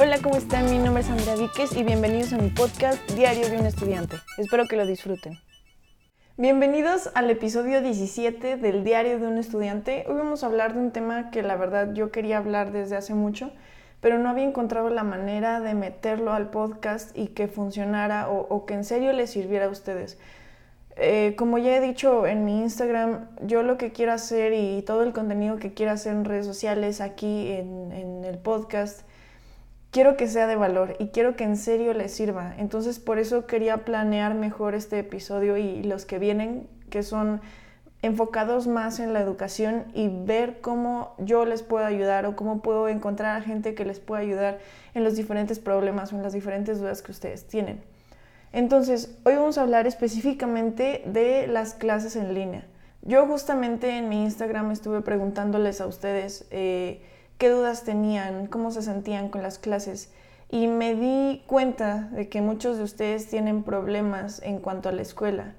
Hola, ¿cómo están? Mi nombre es Andrea Víquez y bienvenidos a mi podcast Diario de un Estudiante. Espero que lo disfruten. Bienvenidos al episodio 17 del Diario de un Estudiante. Hoy vamos a hablar de un tema que la verdad yo quería hablar desde hace mucho, pero no había encontrado la manera de meterlo al podcast y que funcionara o, que en serio les sirviera a ustedes. Eh, como ya he dicho en mi Instagram, yo lo que quiero hacer y todo el contenido que quiero hacer en redes sociales, aquí en, en el podcast, quiero que sea de valor y quiero que en serio les sirva. Entonces por eso quería planear mejor este episodio y los que vienen, que son enfocados más en la educación y ver cómo yo les puedo ayudar o cómo puedo encontrar a gente que les pueda ayudar en los diferentes problemas o en las diferentes dudas que ustedes tienen. Entonces, hoy vamos a hablar específicamente de las clases en línea. Yo justamente en mi Instagram estuve preguntándoles a ustedes eh, qué dudas tenían, cómo se sentían con las clases. Y me di cuenta de que muchos de ustedes tienen problemas en cuanto a la escuela.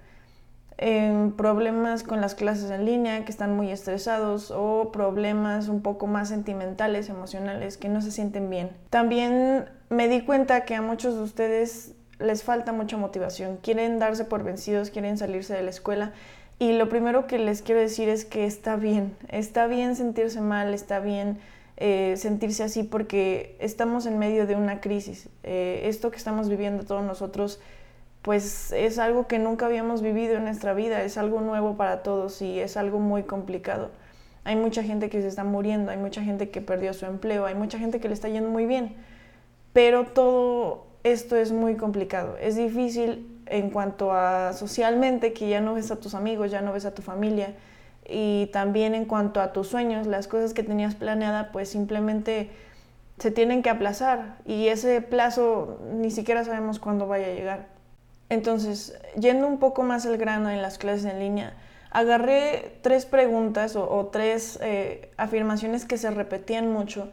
Problemas con las clases en línea, que están muy estresados o problemas un poco más sentimentales, emocionales, que no se sienten bien. También me di cuenta que a muchos de ustedes les falta mucha motivación, quieren darse por vencidos, quieren salirse de la escuela. Y lo primero que les quiero decir es que está bien, está bien sentirse mal, está bien eh, sentirse así porque estamos en medio de una crisis. Eh, esto que estamos viviendo todos nosotros pues es algo que nunca habíamos vivido en nuestra vida, es algo nuevo para todos y es algo muy complicado. Hay mucha gente que se está muriendo, hay mucha gente que perdió su empleo, hay mucha gente que le está yendo muy bien, pero todo esto es muy complicado. Es difícil en cuanto a socialmente, que ya no ves a tus amigos, ya no ves a tu familia, y también en cuanto a tus sueños, las cosas que tenías planeada, pues simplemente se tienen que aplazar y ese plazo ni siquiera sabemos cuándo vaya a llegar. Entonces, yendo un poco más al grano en las clases en línea, agarré tres preguntas o, tres eh, afirmaciones que se repetían mucho,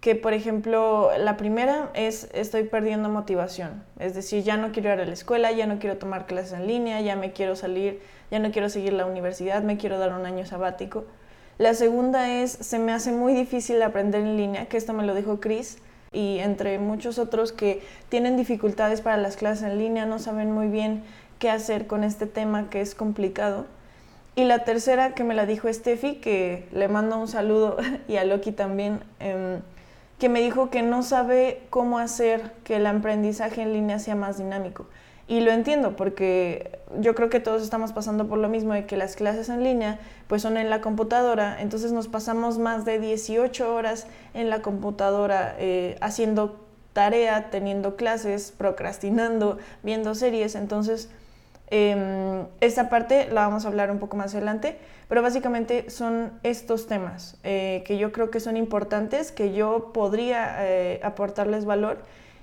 que por ejemplo, la primera es estoy perdiendo motivación, es decir, ya no quiero ir a la escuela, ya no quiero tomar clases en línea, ya me quiero salir, ya no quiero seguir la universidad, me quiero dar un año sabático. La segunda es se me hace muy difícil aprender en línea, que esto me lo dijo Chris, y entre muchos otros que tienen dificultades para las clases en línea, no saben muy bien qué hacer con este tema que es complicado. Y la tercera que me la dijo Steffi, que le mando un saludo y a Loki también, em, que me dijo que no sabe cómo hacer que el aprendizaje en línea sea más dinámico. Y lo entiendo porque yo creo que todos estamos pasando por lo mismo de que las clases en línea pues son en la computadora, entonces nos pasamos más de 18 horas en la computadora eh, haciendo tarea, teniendo clases, procrastinando, viendo series, entonces eh, esta parte la vamos a hablar un poco más adelante, pero básicamente son estos temas eh, que yo creo que son importantes, que yo podría eh, aportarles valor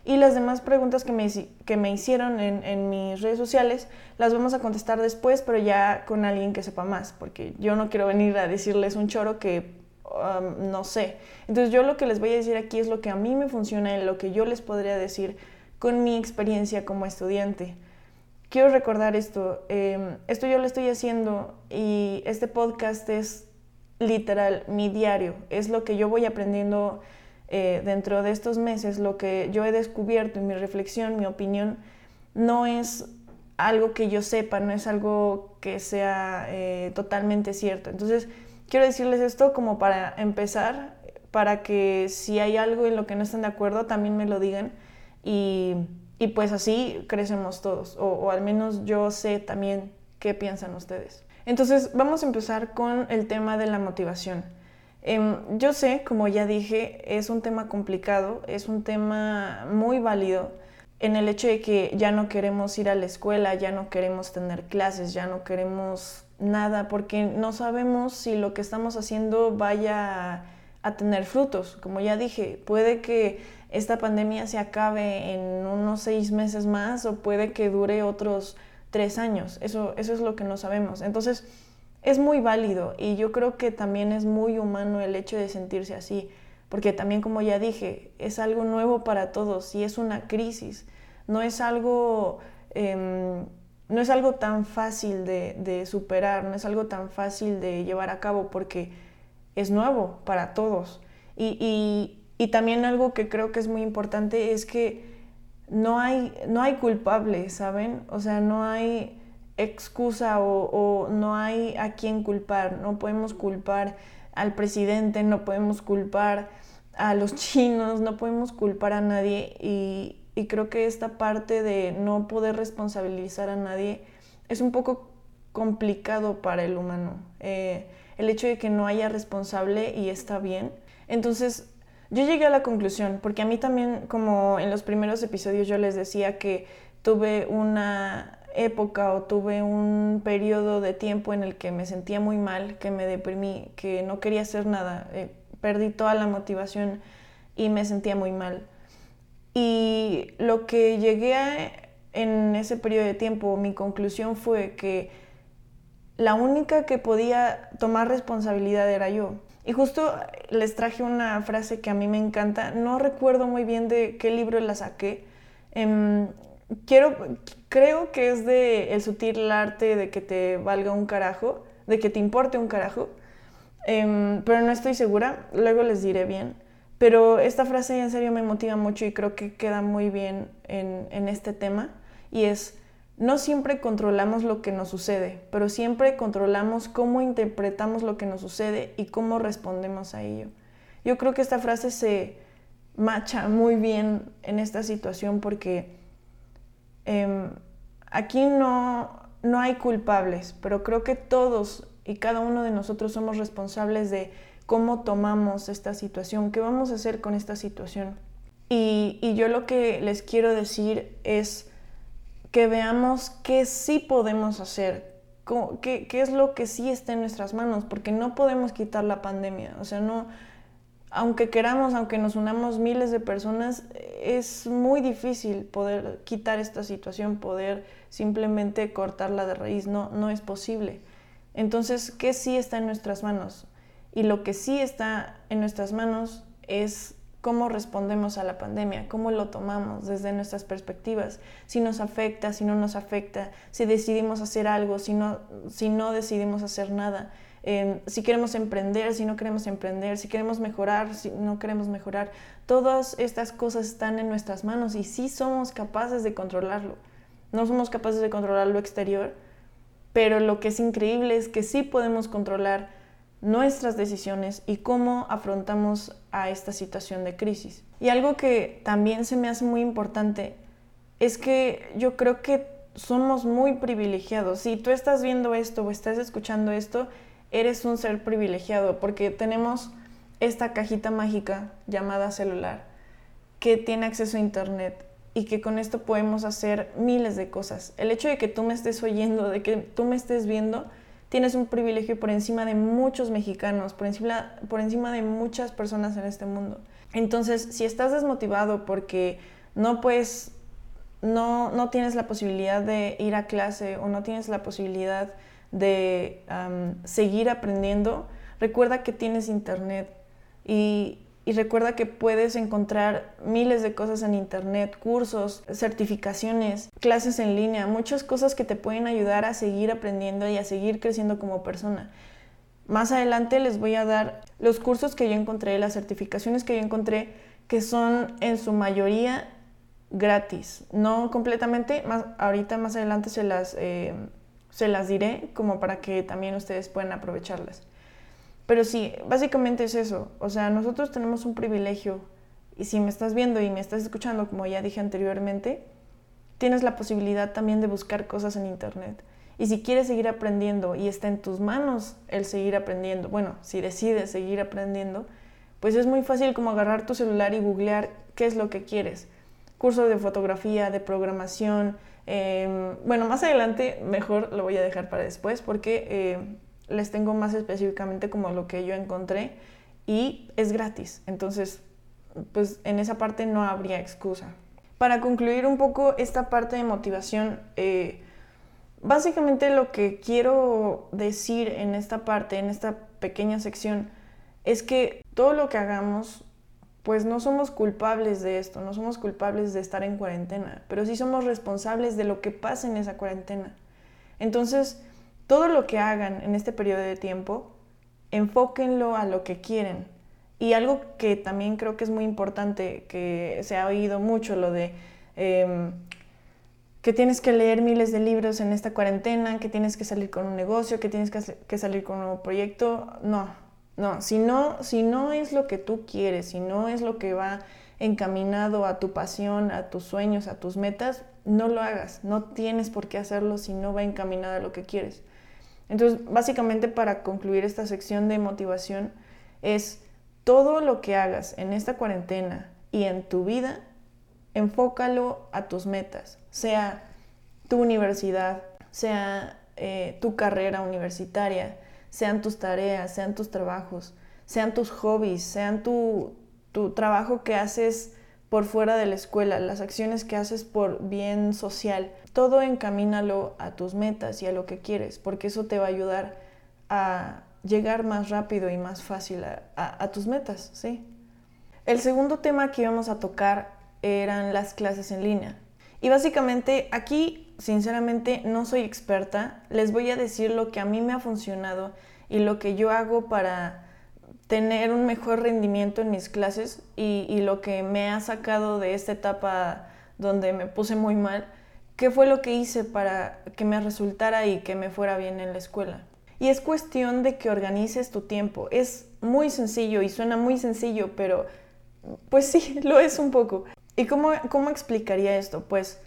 y las demás preguntas que me, que me hicieron en, en, mis redes sociales las vamos a contestar después, pero ya con alguien que sepa más, porque yo no quiero venir a decirles un choro que um, no sé. Entonces yo lo que les voy a decir aquí es lo que a mí me funciona, lo que yo les podría decir con mi experiencia como estudiante. Quiero recordar esto, em, esto yo lo estoy haciendo y este podcast es literal mi diario, es lo que yo voy aprendiendo eh, dentro de estos meses lo que yo he descubierto en mi reflexión, mi opinión, no es algo que yo sepa, no es algo que sea eh, totalmente cierto. Entonces, quiero decirles esto como para empezar, para que si hay algo en lo que no están de acuerdo, también me lo digan y, y pues así crecemos todos, o, o al menos yo sé también qué piensan ustedes. Entonces, vamos a empezar con el tema de la motivación. Em, yo sé, como ya dije, es un tema complicado, es un tema muy válido en el hecho de que ya no queremos ir a la escuela, ya no queremos tener clases, ya no queremos nada, porque no sabemos si lo que estamos haciendo vaya a, tener frutos. Como ya dije, puede que esta pandemia se acabe en unos seis meses más o puede que dure otros tres años. Eso, eso es lo que no sabemos. Entonces, es muy válido y yo creo que también es muy humano el hecho de sentirse así, porque también como ya dije, es algo nuevo para todos y es una crisis, no es algo, em, no es algo tan fácil de, superar, no es algo tan fácil de llevar a cabo porque es nuevo para todos. Y, Y también algo que creo que es muy importante es que no hay, no hay culpable, ¿saben? O sea, no hay excusa o, no hay a quién culpar. No podemos culpar al presidente, no podemos culpar a los chinos, no podemos culpar a nadie. Y, creo que esta parte de no poder responsabilizar a nadie es un poco complicado para el humano. Eh, el hecho de que no haya responsable y está bien. Entonces, yo llegué a la conclusión, porque a mí también, como en los primeros episodios yo les decía que tuve una época o tuve un periodo de tiempo en el que me sentía muy mal, que me deprimí, que no quería hacer nada, eh, perdí toda la motivación y me sentía muy mal. Y lo que llegué a, en ese periodo de tiempo, mi conclusión fue que la única que podía tomar responsabilidad era yo. Y justo les traje una frase que a mí me encanta. No recuerdo muy bien de qué libro la saqué. Quiero, creo que es de El sutil arte de que te valga un carajo, de que te importe un carajo. Em, pero no estoy segura. Luego les diré bien. Pero esta frase en serio me motiva mucho y creo que queda muy bien en, en este tema. Y es no siempre controlamos lo que nos sucede, pero siempre controlamos cómo interpretamos lo que nos sucede y cómo respondemos a ello. Yo creo que esta frase se macha muy bien en esta situación porque em, aquí no, no hay culpables, pero creo que todos y cada uno de nosotros somos responsables de cómo tomamos esta situación, qué vamos a hacer con esta situación. Y, y yo lo que les quiero decir es que veamos qué sí podemos hacer, qué, qué, es lo que sí está en nuestras manos, porque no podemos quitar la pandemia. O sea, no, aunque queramos, aunque nos unamos miles de personas, es muy difícil poder quitar esta situación, poder simplemente cortarla de raíz. No, no es posible. Entonces, ¿qué sí está en nuestras manos? Y lo que sí está en nuestras manos es cómo respondemos a la pandemia, cómo lo tomamos desde nuestras perspectivas, si nos afecta, si no nos afecta, si decidimos hacer algo, si no, si no decidimos hacer nada, em, si queremos emprender, si no queremos emprender, si queremos mejorar, si no queremos mejorar. Todas estas cosas están en nuestras manos y sí somos capaces de controlarlo. No somos capaces de controlar lo exterior, pero lo que es increíble es que sí podemos controlar nuestras decisiones y cómo afrontamos a esta situación de crisis. Y algo que también se me hace muy importante es que yo creo que somos muy privilegiados. Si tú estás viendo esto o estás escuchando esto, eres un ser privilegiado porque tenemos esta cajita mágica llamada celular que tiene acceso a internet y que con esto podemos hacer miles de cosas. El hecho de que tú me estés oyendo, de que tú me estés viendo, tienes un privilegio por encima de muchos mexicanos, por encima, por encima de muchas personas en este mundo. Entonces, si estás desmotivado porque no puedes, no, no tienes la posibilidad de ir a clase o no tienes la posibilidad de seguir aprendiendo, recuerda que tienes internet y y recuerda que puedes encontrar miles de cosas en internet, cursos, certificaciones, clases en línea, muchas cosas que te pueden ayudar a seguir aprendiendo y a seguir creciendo como persona. Más adelante les voy a dar los cursos que yo encontré, las certificaciones que yo encontré, que son en su mayoría gratis. No completamente, más, ahorita más adelante se las, eh, se las diré como para que también ustedes puedan aprovecharlas. Pero sí, básicamente es eso. O sea, nosotros tenemos un privilegio y si me estás viendo y me estás escuchando, como ya dije anteriormente, tienes la posibilidad también de buscar cosas en Internet. Y si quieres seguir aprendiendo y está en tus manos el seguir aprendiendo, bueno, si decides seguir aprendiendo, pues es muy fácil como agarrar tu celular y googlear qué es lo que quieres. Curso de fotografía, de programación. Em, bueno, más adelante mejor lo voy a dejar para después porque eh, les tengo más específicamente como lo que yo encontré y es gratis. Entonces, pues en esa parte no habría excusa. Para concluir un poco esta parte de motivación, eh, básicamente lo que quiero decir en esta parte, en esta pequeña sección, es que todo lo que hagamos, pues no somos culpables de esto, no somos culpables de estar en cuarentena, pero sí somos responsables de lo que pasa en esa cuarentena. Entonces, todo lo que hagan en este periodo de tiempo, enfóquenlo a lo que quieren Y algo que también creo que es muy importante, que se ha oído mucho, lo de em, que tienes que leer miles de libros en esta cuarentena, que tienes que salir con un negocio, que tienes que, salir con un nuevo proyecto. No, no si, no, si no es lo que tú quieres, si no es lo que va encaminado a tu pasión, a tus sueños, a tus metas, no lo hagas. No tienes por qué hacerlo si no va encaminado a lo que quieres. Entonces, básicamente para concluir esta sección de motivación es todo lo que hagas en esta cuarentena y en tu vida, enfócalo a tus metas, sea tu universidad, sea eh, tu carrera universitaria, sean tus tareas, sean tus trabajos, sean tus hobbies, sean tu, tu trabajo que haces por fuera de la escuela, las acciones que haces por bien social, todo encamínalo a tus metas y a lo que quieres, porque eso te va a ayudar a llegar más rápido y más fácil a, tus metas, ¿sí? El segundo tema que íbamos a tocar eran las clases en línea. Y básicamente aquí, sinceramente, no soy experta. Les voy a decir lo que a mí me ha funcionado y lo que yo hago para tener un mejor rendimiento en mis clases y, lo que me ha sacado de esta etapa donde me puse muy mal. ¿Qué fue lo que hice para que me resultara y que me fuera bien en la escuela? Y es cuestión de que organices tu tiempo. Es muy sencillo y suena muy sencillo, pero pues sí, lo es un poco. ¿Y cómo, cómo explicaría esto? Pues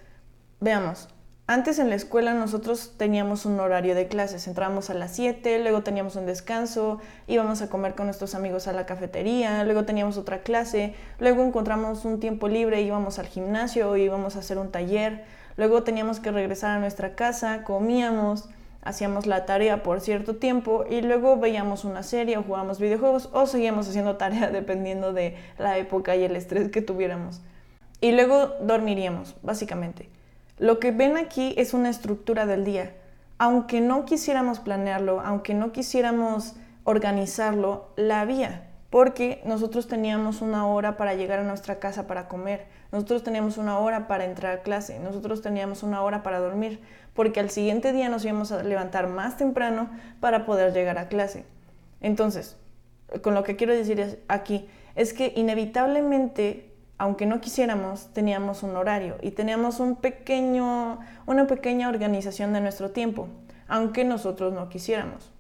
veamos, antes en la escuela nosotros teníamos un horario de clases, entrábamos a las 7, luego teníamos un descanso, íbamos a comer con nuestros amigos a la cafetería, luego teníamos otra clase, luego encontramos un tiempo libre, íbamos al gimnasio, íbamos a hacer un taller, luego teníamos que regresar a nuestra casa, comíamos, hacíamos la tarea por cierto tiempo y luego veíamos una serie o jugábamos videojuegos o seguíamos haciendo tarea dependiendo de la época y el estrés que tuviéramos. Y luego dormiríamos, básicamente. Lo que ven aquí es una estructura del día. Aunque no quisiéramos planearlo, aunque no quisiéramos organizarlo, la había, porque nosotros teníamos una hora para llegar a nuestra casa para comer, nosotros teníamos una hora para entrar a clase, nosotros teníamos una hora para dormir, porque al siguiente día nos íbamos a levantar más temprano para poder llegar a clase. Entonces, con lo que quiero decir aquí es que inevitablemente, aunque no quisiéramos, teníamos un horario y teníamos una pequeña organización de nuestro tiempo, aunque nosotros no quisiéramos.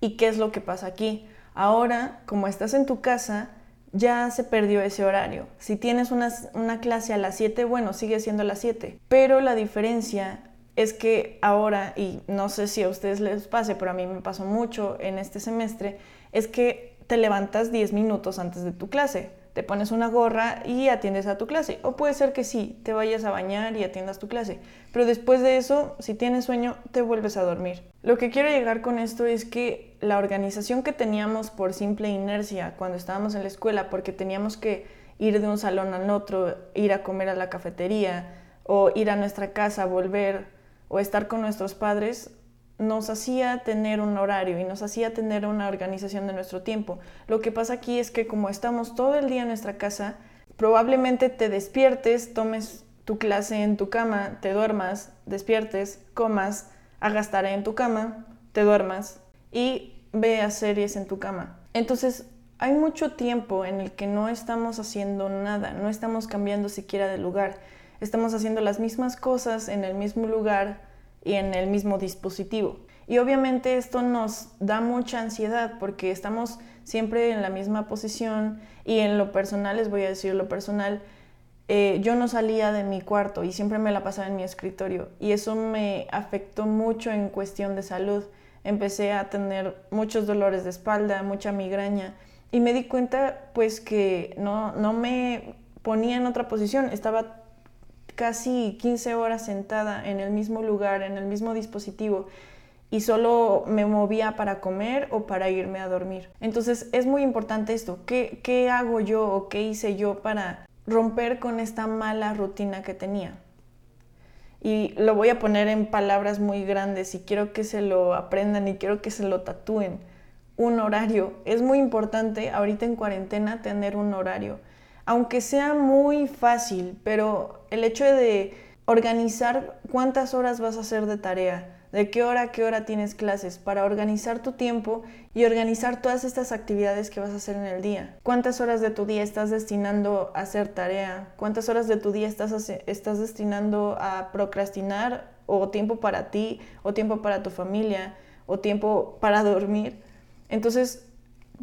¿Y qué es lo que pasa aquí? Ahora, como estás en tu casa, ya se perdió ese horario. Si tienes una, una clase a las 7, bueno, sigue siendo a las 7. Pero la diferencia es que ahora, y no sé si a ustedes les pase, pero a mí me pasó mucho en este semestre, es que te levantas 10 minutos antes de tu clase, te pones una gorra y atiendes a tu clase. O puede ser que sí, te vayas a bañar y atiendas tu clase, pero después de eso, si tienes sueño, te vuelves a dormir. Lo que quiero llegar con esto es que la organización que teníamos por simple inercia cuando estábamos en la escuela, porque teníamos que ir de un salón al otro, ir a comer a la cafetería o ir a nuestra casa, volver, o estar con nuestros padres nos hacía tener un horario y nos hacía tener una organización de nuestro tiempo. Lo que pasa aquí es que como estamos todo el día en nuestra casa, probablemente te despiertes, tomes tu clase en tu cama, te duermas, despiertes, comas, hagas en tu cama, te duermas y veas series en tu cama. Entonces, hay mucho tiempo en el que no estamos haciendo nada, no estamos cambiando siquiera de lugar estamos haciendo las mismas cosas en el mismo lugar y en el mismo dispositivo. Y obviamente esto nos da mucha ansiedad porque estamos siempre en la misma posición y en lo personal, les voy a decir lo personal, eh, yo no salía de mi cuarto y siempre me la pasaba en mi escritorio y eso me afectó mucho en cuestión de salud. Empecé a tener muchos dolores de espalda, mucha migraña y me di cuenta pues que no, no me ponía en otra posición, estaba casi 15 horas sentada en el mismo lugar, en el mismo dispositivo y solo me movía para comer o para irme a dormir. Entonces es muy importante esto, ¿qué, qué hago yo o qué hice yo para romper con esta mala rutina que tenía? Y lo voy a poner en palabras muy grandes y quiero que se lo aprendan y quiero que se lo tatúen. Un horario. Es muy importante ahorita en cuarentena tener un horario aunque sea muy fácil, pero el hecho de organizar cuántas horas vas a hacer de tarea, de qué hora a qué hora tienes clases, para organizar tu tiempo y organizar todas estas actividades que vas a hacer en el día. ¿Cuántas horas de tu día estás destinando a hacer tarea? ¿Cuántas horas de tu día estás, estás destinando a procrastinar o tiempo para ti o tiempo para tu familia o tiempo para dormir? Entonces,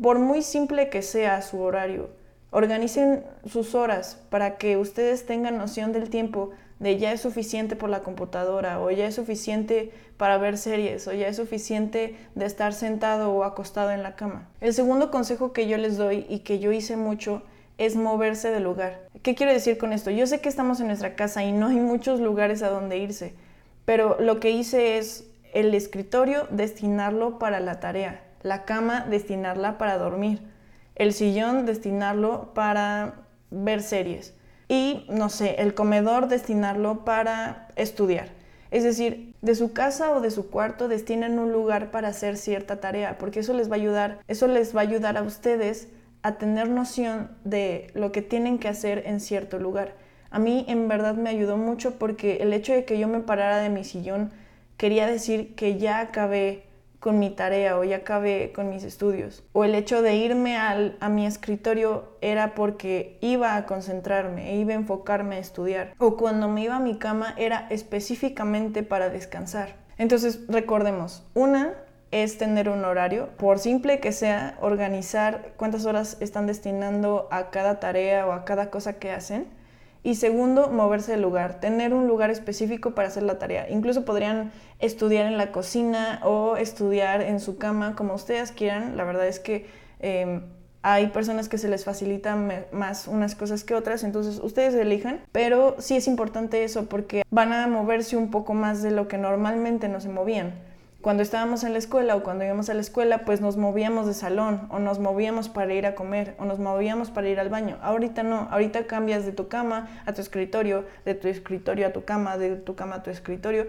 por muy simple que sea su horario, organicen sus horas para que ustedes tengan noción del tiempo de ya es suficiente por la computadora o ya es suficiente para ver series o ya es suficiente de estar sentado o acostado en la cama. El segundo consejo que yo les doy y que yo hice mucho es moverse del lugar. ¿Qué quiero decir con esto? Yo sé que estamos en nuestra casa y no hay muchos lugares a donde irse, pero lo que hice es el escritorio destinarlo para la tarea, la cama destinarla para dormir, el sillón destinarlo para ver series y, no sé, el comedor destinarlo para estudiar. Es decir, de su casa o de su cuarto destinen un lugar para hacer cierta tarea, porque eso les va a ayudar, eso les va a ayudar a ustedes a tener noción de lo que tienen que hacer en cierto lugar. A mí en verdad me ayudó mucho porque el hecho de que yo me parara de mi sillón quería decir que ya acabé con mi tarea o ya acabé con mis estudios. O el hecho de irme al, a mi escritorio era porque iba a concentrarme, e iba a enfocarme a estudiar. O cuando me iba a mi cama era específicamente para descansar. Entonces recordemos, una es tener un horario, por simple que sea, organizar cuántas horas están destinando a cada tarea o a cada cosa que hacen y segundo, moverse del lugar, tener un lugar específico para hacer la tarea. Incluso podrían estudiar en la cocina o estudiar en su cama, como ustedes quieran. La verdad es que em, hay personas que se les facilitan más unas cosas que otras, entonces ustedes elijan. Pero sí es importante eso porque van a moverse un poco más de lo que normalmente no se movían cuando estábamos en la escuela o cuando íbamos a la escuela, pues nos movíamos de salón o nos movíamos para ir a comer o nos movíamos para ir al baño. Ahorita no, ahorita cambias de tu cama a tu escritorio, de tu escritorio a tu cama, de tu cama a tu escritorio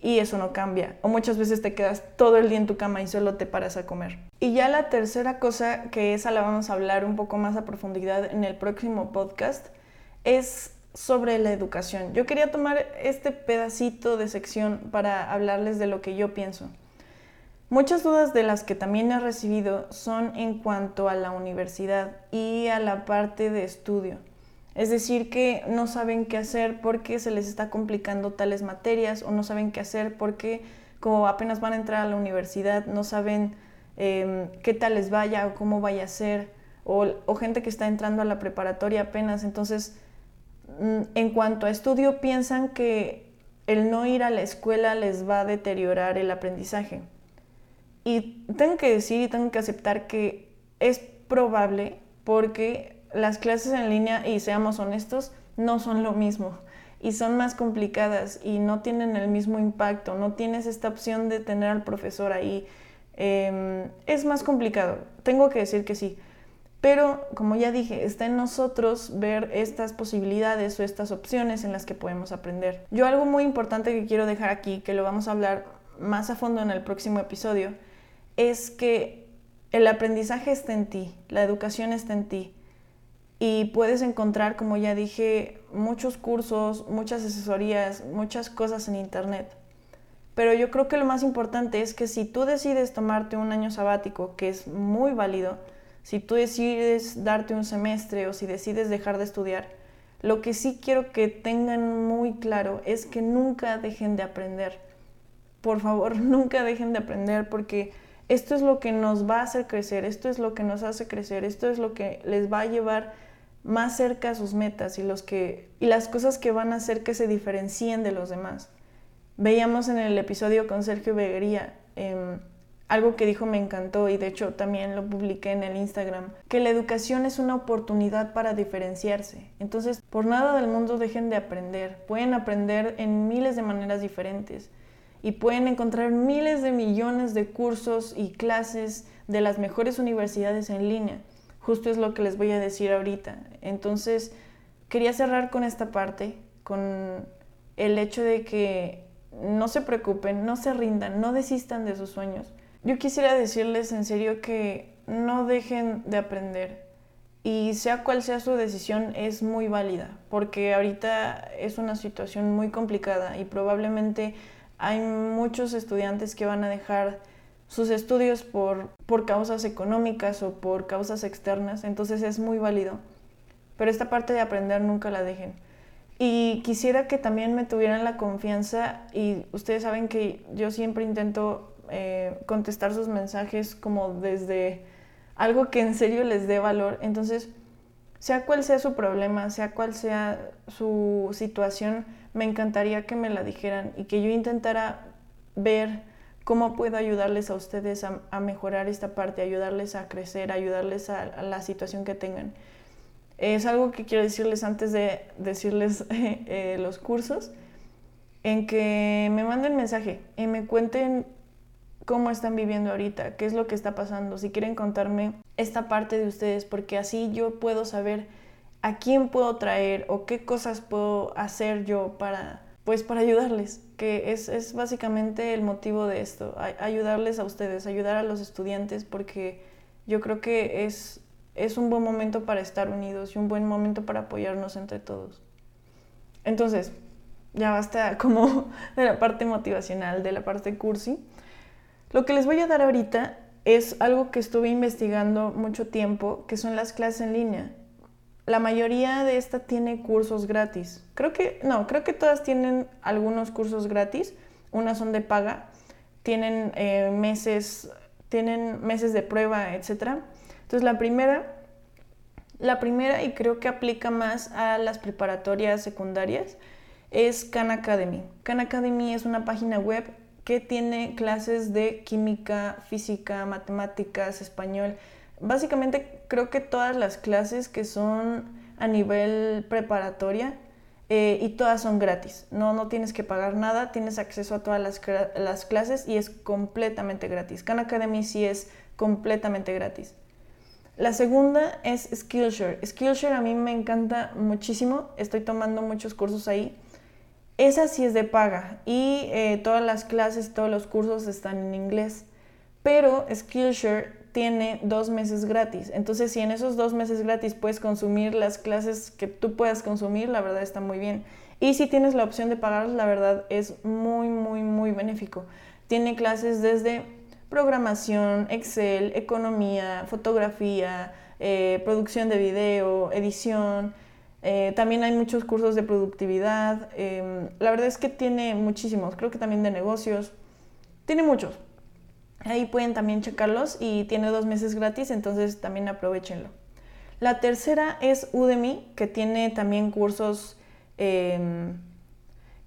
y eso no cambia. O muchas veces te quedas todo el día en tu cama y solo te paras a comer. Y ya la tercera cosa, que esa la vamos a hablar un poco más a profundidad en el próximo podcast, es sobre la educación. Yo quería tomar este pedacito de sección para hablarles de lo que yo pienso. Muchas dudas de las que también he recibido son en cuanto a la universidad y a la parte de estudio. Es decir, que no saben qué hacer porque se les está complicando tales materias o no saben qué hacer porque como apenas van a entrar a la universidad no saben em, qué tal les vaya o cómo vaya a ser o, gente que está entrando a la preparatoria apenas. Entonces, en cuanto a estudio, piensan que el no ir a la escuela les va a deteriorar el aprendizaje. Y tengo que decir y tengo que aceptar que es probable porque las clases en línea, y seamos honestos, no son lo mismo y son más complicadas y no tienen el mismo impacto, no tienes esta opción de tener al profesor ahí. Em, es más complicado, tengo que decir que sí. Pero, como ya dije, está en nosotros ver estas posibilidades o estas opciones en las que podemos aprender. Yo algo muy importante que quiero dejar aquí, que lo vamos a hablar más a fondo en el próximo episodio, es que el aprendizaje está en ti, la educación está en ti. Y puedes encontrar, como ya dije, muchos cursos, muchas asesorías, muchas cosas en Internet. Pero yo creo que lo más importante es que si tú decides tomarte un año sabático, que es muy válido, si tú decides darte un semestre o si decides dejar de estudiar, lo que sí quiero que tengan muy claro es que nunca dejen de aprender. Por favor, nunca dejen de aprender porque esto es lo que nos va a hacer crecer, esto es lo que nos hace crecer, esto es lo que les va a llevar más cerca a sus metas y, los que, y las cosas que van a hacer que se diferencien de los demás. Veíamos en el episodio con Sergio Beguería, em, algo que dijo me encantó y de hecho también lo publiqué en el Instagram, que la educación es una oportunidad para diferenciarse. Entonces, por nada del mundo dejen de aprender. Pueden aprender en miles de maneras diferentes y pueden encontrar miles de millones de cursos y clases de las mejores universidades en línea. Justo es lo que les voy a decir ahorita. Entonces, quería cerrar con esta parte, con el hecho de que no se preocupen, no se rindan, no desistan de sus sueños yo quisiera decirles en serio que no dejen de aprender y sea cual sea su decisión es muy válida porque ahorita es una situación muy complicada y probablemente Hay muchos estudiantes que van a dejar sus estudios por, por causas económicas o por causas externas, entonces es muy válido. Pero esta parte de aprender nunca la dejen. Y quisiera que también me tuvieran la confianza y ustedes saben que yo siempre intento eh, contestar sus mensajes como desde algo que en serio les dé valor. Entonces, sea cual sea su problema, sea cual sea su situación, me encantaría que me la dijeran y que yo intentara ver cómo puedo ayudarles a ustedes a, mejorar esta parte, ayudarles a crecer, ayudarles a la situación que tengan. Es algo que quiero decirles antes de decirles eh, los cursos, en que me manden mensaje y me cuenten cómo están viviendo ahorita, qué es lo que está pasando, si quieren contarme esta parte de ustedes, porque así yo puedo saber a quién puedo traer o qué cosas puedo hacer yo para, pues para ayudarles, que es, es básicamente el motivo de esto, ayudarles a ustedes, ayudar a los estudiantes, porque yo creo que es es un buen momento para estar unidos y un buen momento para apoyarnos entre todos. Entonces, ya basta como de la parte motivacional, de la parte cursi. Lo que les voy a dar ahorita es algo que estuve investigando mucho tiempo, que son las clases en línea. La mayoría de esta tiene cursos gratis. Creo que, no, creo que todas tienen algunos cursos gratis. Unas son de paga, tienen eh, meses, tienen meses de prueba, etc. Entonces la primera, la primera y creo que aplica más a las preparatorias secundarias es Khan Academy. Khan Academy es una página web que tiene clases de química, física, matemáticas, español. Básicamente creo que todas las clases que son a nivel preparatoria eh, y todas son gratis. No, no tienes que pagar nada, tienes acceso a todas las, las clases y es completamente gratis. Khan Academy sí es completamente gratis. La segunda es Skillshare. Skillshare a mí me encanta muchísimo, estoy tomando muchos cursos ahí. Esa sí es de paga y eh, todas las clases, todos los cursos están en inglés. Pero Skillshare tiene dos meses gratis. Entonces, si en esos dos meses gratis puedes consumir las clases que tú puedas consumir, la verdad está muy bien. Y si tienes la opción de pagarlas, la verdad es muy, muy, muy benéfico. Tiene clases desde programación, Excel, economía, fotografía, eh, producción de video, edición. Eh, también hay muchos cursos de productividad. Em, la verdad es que tiene muchísimos, creo que también de negocios. Tiene muchos. Ahí pueden también checarlos y tiene dos meses gratis, entonces también aprovechenlo. La tercera es Udemy, que tiene también cursos em,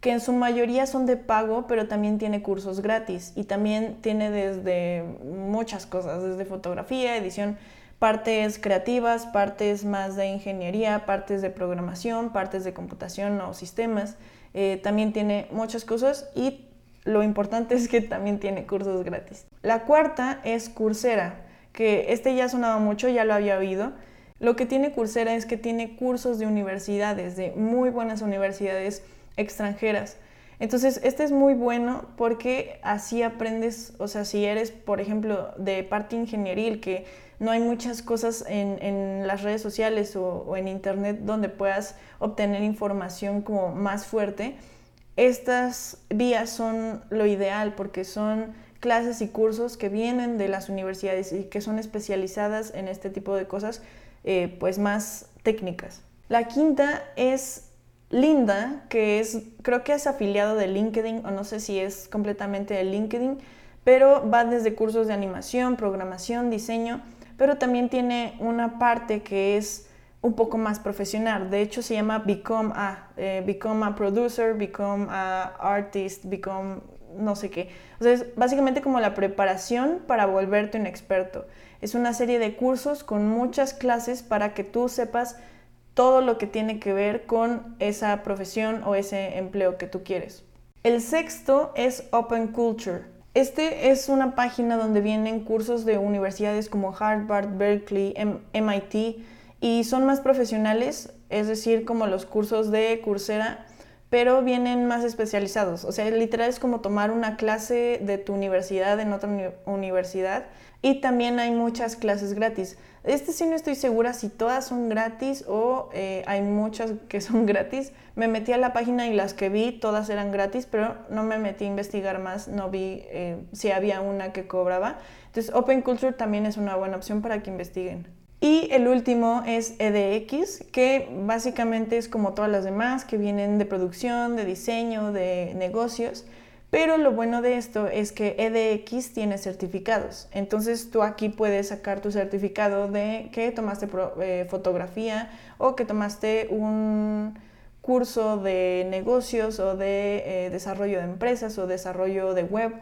que en su mayoría son de pago, pero también tiene cursos gratis y también tiene desde muchas cosas, desde fotografía, edición, partes creativas, partes más de ingeniería, partes de programación, partes de computación o sistemas. Eh, también tiene muchas cosas y lo importante es que también tiene cursos gratis. La cuarta es Coursera, que este ya sonaba mucho, ya lo había oído. Lo que tiene Coursera es que tiene cursos de universidades, de muy buenas universidades extranjeras. Entonces, este es muy bueno porque así aprendes, o sea, si eres, por ejemplo, de parte ingenieril, que no hay muchas cosas en, las redes sociales o, en internet donde puedas obtener información como más fuerte, estas vías son lo ideal porque son clases y cursos que vienen de las universidades y que son especializadas en este tipo de cosas, eh, pues más técnicas. La quinta es Linda, que es, creo que es afiliado de LinkedIn, o no sé si es completamente de LinkedIn, pero va desde cursos de animación, programación, diseño, pero también tiene una parte que es un poco más profesional. De hecho, se llama Become a, eh, Become a Producer, Become a Artist, Become no sé qué. O sea, es básicamente como la preparación para volverte un experto. Es una serie de cursos con muchas clases para que tú sepas todo lo que tiene que ver con esa profesión o ese empleo que tú quieres. El sexto es Open Culture. Este es una página donde vienen cursos de universidades como Harvard, Berkeley, MIT y son más profesionales, es decir, como los cursos de Coursera, pero vienen más especializados. O sea, literal es como tomar una clase de tu universidad en otra universidad y también hay muchas clases gratis. Este sí no estoy segura si todas son gratis o eh, hay muchas que son gratis. Me metí a la página y las que vi todas eran gratis, pero no me metí a investigar más, no vi eh, si había una que cobraba. Entonces Open Culture también es una buena opción para que investiguen. Y el último es EDX, que básicamente es como todas las demás, que vienen de producción, de diseño, de negocios. Pero lo bueno de esto es que EDX tiene certificados. Entonces tú aquí puedes sacar tu certificado de que tomaste eh, fotografía o que tomaste un curso de negocios o de eh, desarrollo de empresas o desarrollo de web.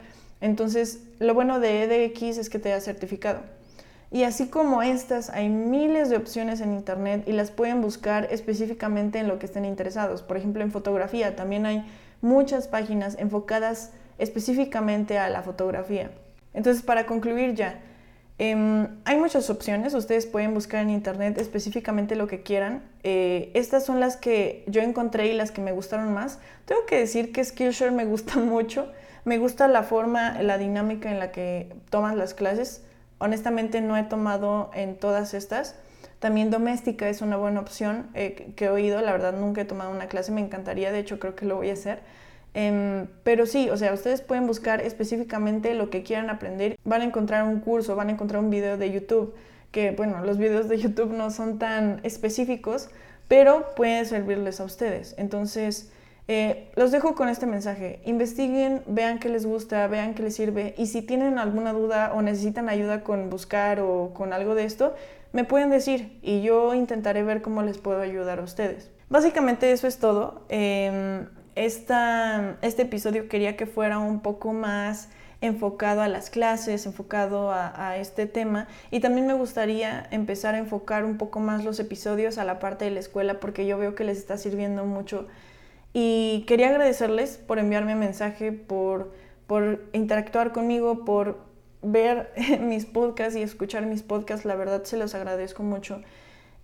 Entonces lo bueno de EDX es que te da certificado. Y así como estas, hay miles de opciones en Internet y las pueden buscar específicamente en lo que estén interesados. Por ejemplo, en fotografía también hay muchas páginas enfocadas específicamente a la fotografía. Entonces, para concluir ya, em, hay muchas opciones, ustedes pueden buscar en internet específicamente lo que quieran. Eh, estas son las que yo encontré y las que me gustaron más. Tengo que decir que Skillshare me gusta mucho, me gusta la forma, la dinámica en la que tomas las clases. Honestamente no he tomado en todas estas. También doméstica es una buena opción eh, que he oído. La verdad nunca he tomado una clase, me encantaría, de hecho creo que lo voy a hacer. Em, pero sí, o sea, ustedes pueden buscar específicamente lo que quieran aprender. Van a encontrar un curso, van a encontrar un video de YouTube, que bueno, los videos de YouTube no son tan específicos, pero pueden servirles a ustedes. Entonces, eh, los dejo con este mensaje. Investiguen, vean qué les gusta, vean qué les sirve y si tienen alguna duda o necesitan ayuda con buscar o con algo de esto, me pueden decir y yo intentaré ver cómo les puedo ayudar a ustedes. Básicamente eso es todo. Em, este episodio quería que fuera un poco más enfocado a las clases, enfocado a, a, este tema. Y también me gustaría empezar a enfocar un poco más los episodios a la parte de la escuela porque yo veo que les está sirviendo mucho y quería agradecerles por enviarme mensaje, por, por interactuar conmigo, por ver mis podcasts y escuchar mis podcasts. La verdad se los agradezco mucho.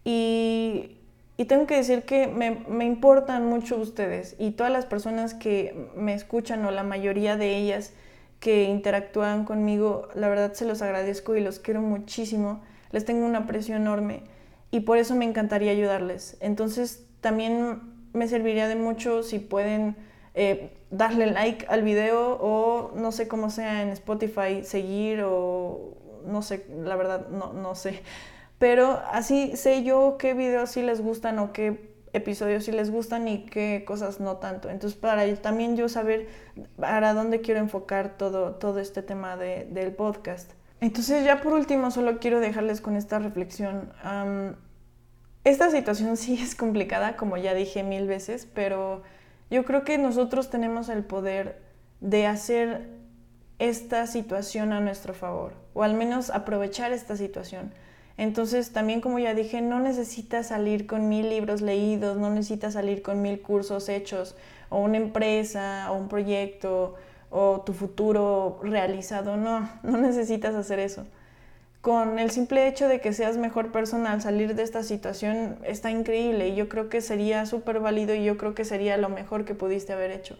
Y, y tengo que decir que me, me, importan mucho ustedes y todas las personas que me escuchan o la mayoría de ellas que interactúan conmigo, la verdad se los agradezco y los quiero muchísimo. Les tengo un aprecio enorme y por eso me encantaría ayudarles. Entonces también me serviría de mucho si pueden eh, darle like al video o no sé cómo sea en Spotify, seguir o no sé, la verdad no, no sé. Pero así sé yo qué videos sí les gustan o qué episodios sí les gustan y qué cosas no tanto. Entonces, para también yo saber para dónde quiero enfocar todo, todo este tema de, del podcast. Entonces, ya por último, solo quiero dejarles con esta reflexión. Esta situación sí es complicada, como ya dije mil veces, pero yo creo que nosotros tenemos el poder de hacer esta situación a nuestro favor, o al menos aprovechar esta situación. Entonces, también como ya dije, no necesitas salir con mil libros leídos, no necesitas salir con mil cursos hechos, o una empresa, o un proyecto, o tu futuro realizado, no, no necesitas hacer eso con el simple hecho de que seas mejor persona al salir de esta situación está increíble y yo creo que sería súper válido y yo creo que sería lo mejor que pudiste haber hecho.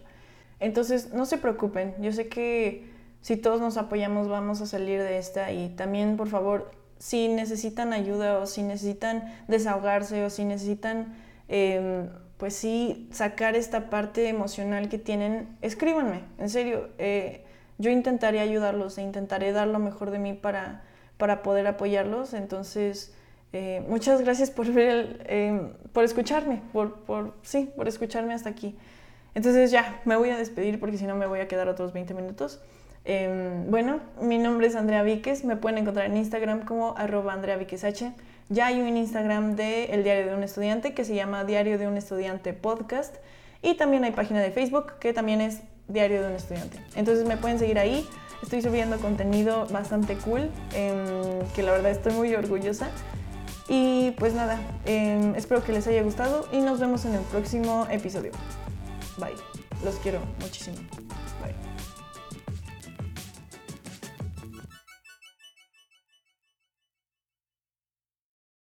Entonces, no se preocupen, yo sé que si todos nos apoyamos vamos a salir de esta y también, por favor, si necesitan ayuda o si necesitan desahogarse o si necesitan, em, pues sí, sacar esta parte emocional que tienen, escríbanme, en serio, eh, yo intentaré ayudarlos e intentaré dar lo mejor de mí para para poder apoyarlos. Entonces, eh, muchas gracias por, ver em, por escucharme, por, por, sí, por escucharme hasta aquí. Entonces ya, me voy a despedir porque si no me voy a quedar otros 20 minutos. Em, bueno, mi nombre es Andrea Víquez, me pueden encontrar en Instagram como arroba Andrea H. Ya hay un Instagram de El Diario de un Estudiante que se llama Diario de un Estudiante Podcast y también hay página de Facebook que también es Diario de un Estudiante. Entonces me pueden seguir ahí Estoy subiendo contenido bastante cool, em, que la verdad estoy muy orgullosa. Y pues nada, em, espero que les haya gustado y nos vemos en el próximo episodio. Bye. Los quiero muchísimo.